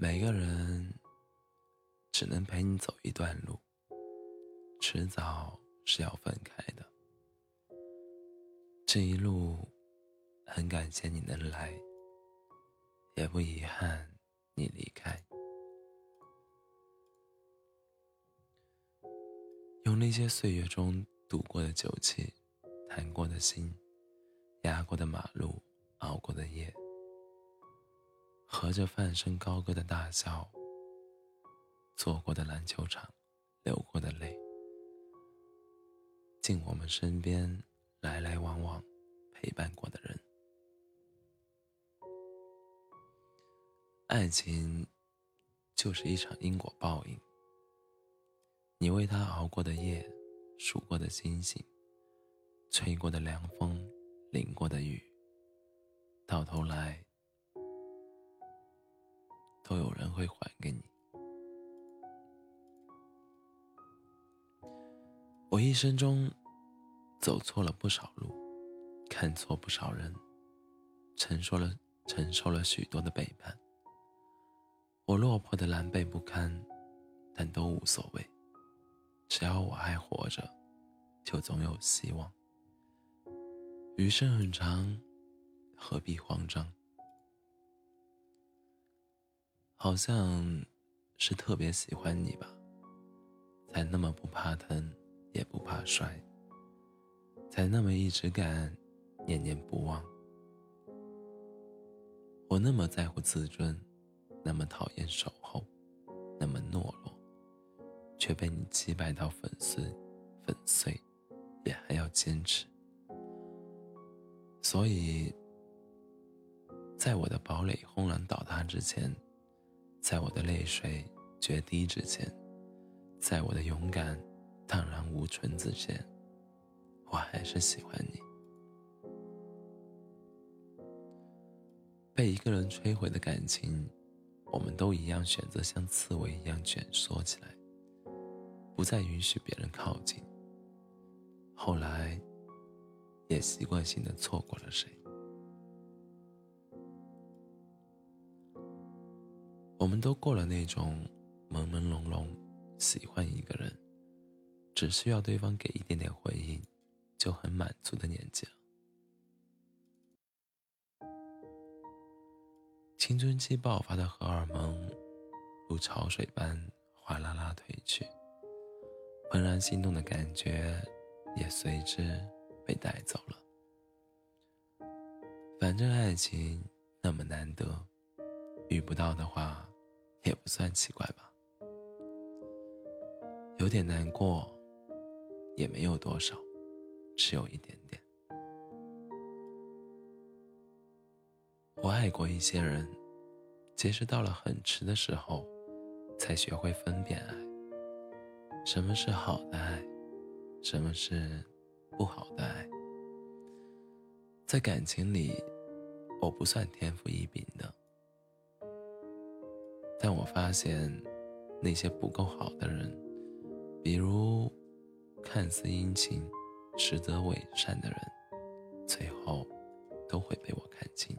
每个人只能陪你走一段路，迟早是要分开的。这一路，很感谢你能来，也不遗憾你离开。用那些岁月中赌过的酒气，谈过的心，压过的马路，熬过的夜。和着放声高歌的大笑，坐过的篮球场，流过的泪，进我们身边来来往往陪伴过的人。爱情就是一场因果报应。你为他熬过的夜，数过的星星，吹过的凉风，淋过的雨，到头来。都有人会还给你。我一生中走错了不少路，看错不少人，承受了承受了许多的背叛。我落魄的狼狈不堪，但都无所谓。只要我还活着，就总有希望。余生很长，何必慌张？好像是特别喜欢你吧，才那么不怕疼，也不怕摔，才那么一直敢念念不忘。我那么在乎自尊，那么讨厌守候，那么懦弱，却被你击败到粉碎，粉碎，也还要坚持。所以，在我的堡垒轰然倒塌之前。在我的泪水决堤之前，在我的勇敢荡然无存之前，我还是喜欢你。被一个人摧毁的感情，我们都一样选择像刺猬一样蜷缩起来，不再允许别人靠近。后来，也习惯性的错过了谁。我们都过了那种朦朦胧胧喜欢一个人，只需要对方给一点点回应，就很满足的年纪了。青春期爆发的荷尔蒙如潮水般哗啦啦退去，怦然心动的感觉也随之被带走了。反正爱情那么难得，遇不到的话。也不算奇怪吧，有点难过，也没有多少，只有一点点。我爱过一些人，其实到了很迟的时候，才学会分辨爱，什么是好的爱，什么是不好的爱。在感情里，我不算天赋异禀的。但我发现，那些不够好的人，比如看似殷勤，实则伪善的人，最后都会被我看清。